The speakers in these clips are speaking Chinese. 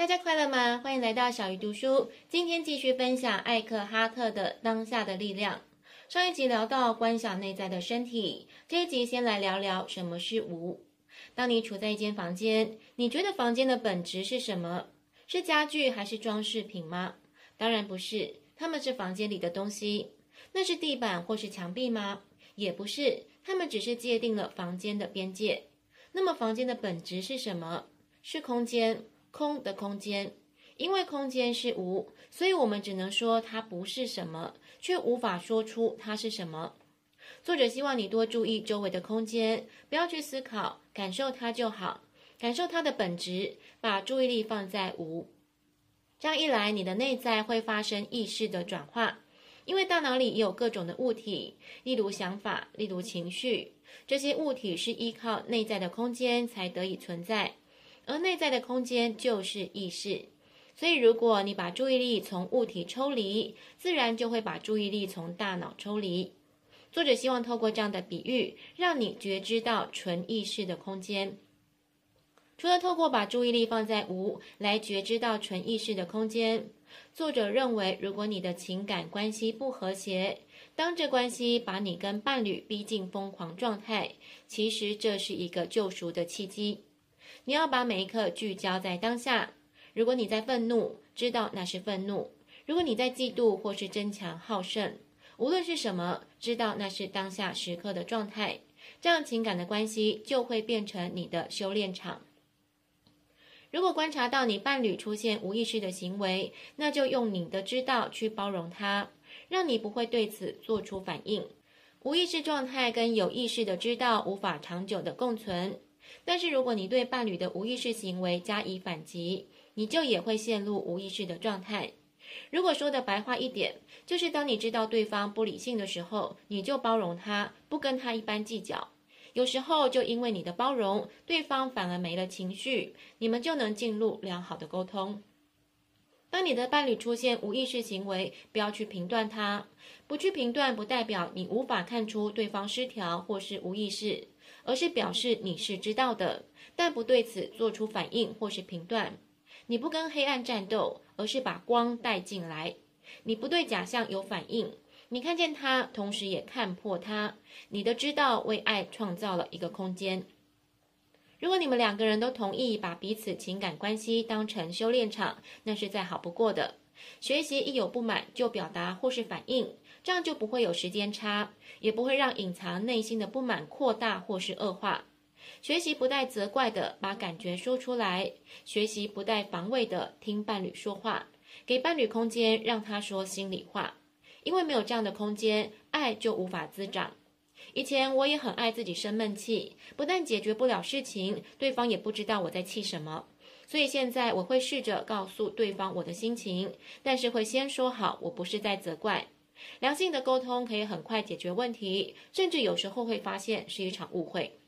大家快乐吗？欢迎来到小鱼读书。今天继续分享艾克哈特的《当下的力量》。上一集聊到观想内在的身体，这一集先来聊聊什么是无。当你处在一间房间，你觉得房间的本质是什么？是家具还是装饰品吗？当然不是，它们是房间里的东西。那是地板或是墙壁吗？也不是，它们只是界定了房间的边界。那么房间的本质是什么？是空间。空的空间，因为空间是无，所以我们只能说它不是什么，却无法说出它是什么。作者希望你多注意周围的空间，不要去思考，感受它就好，感受它的本质，把注意力放在无。这样一来，你的内在会发生意识的转化，因为大脑里也有各种的物体，例如想法，例如情绪，这些物体是依靠内在的空间才得以存在。而内在的空间就是意识，所以如果你把注意力从物体抽离，自然就会把注意力从大脑抽离。作者希望透过这样的比喻，让你觉知到纯意识的空间。除了透过把注意力放在无来觉知到纯意识的空间，作者认为，如果你的情感关系不和谐，当这关系把你跟伴侣逼进疯狂状态，其实这是一个救赎的契机。你要把每一刻聚焦在当下。如果你在愤怒，知道那是愤怒；如果你在嫉妒或是争强好胜，无论是什么，知道那是当下时刻的状态。这样情感的关系就会变成你的修炼场。如果观察到你伴侣出现无意识的行为，那就用你的知道去包容他，让你不会对此做出反应。无意识状态跟有意识的知道无法长久的共存。但是，如果你对伴侣的无意识行为加以反击，你就也会陷入无意识的状态。如果说的白话一点，就是当你知道对方不理性的时候，你就包容他，不跟他一般计较。有时候就因为你的包容，对方反而没了情绪，你们就能进入良好的沟通。当你的伴侣出现无意识行为，不要去评断他，不去评断不代表你无法看出对方失调或是无意识。而是表示你是知道的，但不对此做出反应或是评断。你不跟黑暗战斗，而是把光带进来。你不对假象有反应，你看见它，同时也看破它。你的知道为爱创造了一个空间。如果你们两个人都同意把彼此情感关系当成修炼场，那是再好不过的。学习一有不满就表达或是反应。这样就不会有时间差，也不会让隐藏内心的不满扩大或是恶化。学习不带责怪的把感觉说出来，学习不带防卫的听伴侣说话，给伴侣空间让他说心里话。因为没有这样的空间，爱就无法滋长。以前我也很爱自己生闷气，不但解决不了事情，对方也不知道我在气什么。所以现在我会试着告诉对方我的心情，但是会先说好，我不是在责怪。良性的沟通可以很快解决问题，甚至有时候会发现是一场误会。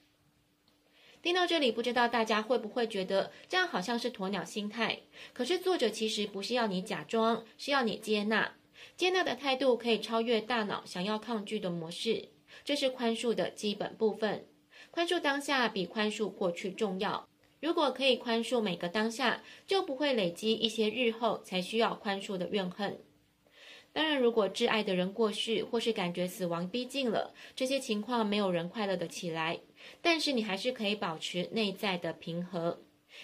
听到这里，不知道大家会不会觉得这样好像是鸵鸟心态？可是作者其实不是要你假装，是要你接纳。接纳的态度可以超越大脑想要抗拒的模式，这是宽恕的基本部分。宽恕当下比宽恕过去重要。如果可以宽恕每个当下，就不会累积一些日后才需要宽恕的怨恨。当然，如果挚爱的人过世，或是感觉死亡逼近了，这些情况没有人快乐的起来。但是你还是可以保持内在的平和。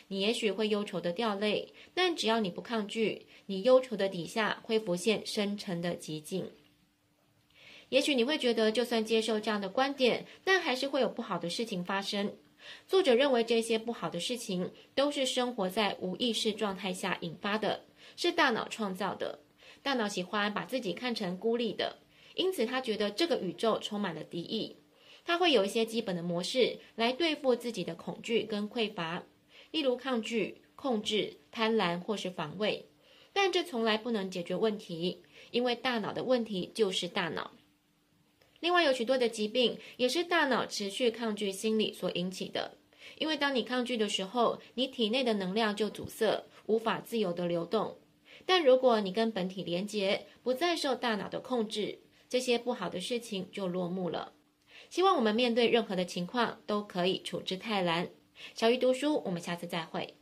你也许会忧愁的掉泪，但只要你不抗拒，你忧愁的底下会浮现深沉的寂静。也许你会觉得，就算接受这样的观点，但还是会有不好的事情发生。作者认为，这些不好的事情都是生活在无意识状态下引发的，是大脑创造的。大脑喜欢把自己看成孤立的，因此他觉得这个宇宙充满了敌意。他会有一些基本的模式来对付自己的恐惧跟匮乏，例如抗拒、控制、贪婪或是防卫。但这从来不能解决问题，因为大脑的问题就是大脑。另外有许多的疾病也是大脑持续抗拒心理所引起的，因为当你抗拒的时候，你体内的能量就阻塞，无法自由的流动。但如果你跟本体连结，不再受大脑的控制，这些不好的事情就落幕了。希望我们面对任何的情况都可以处之泰然。小鱼读书，我们下次再会。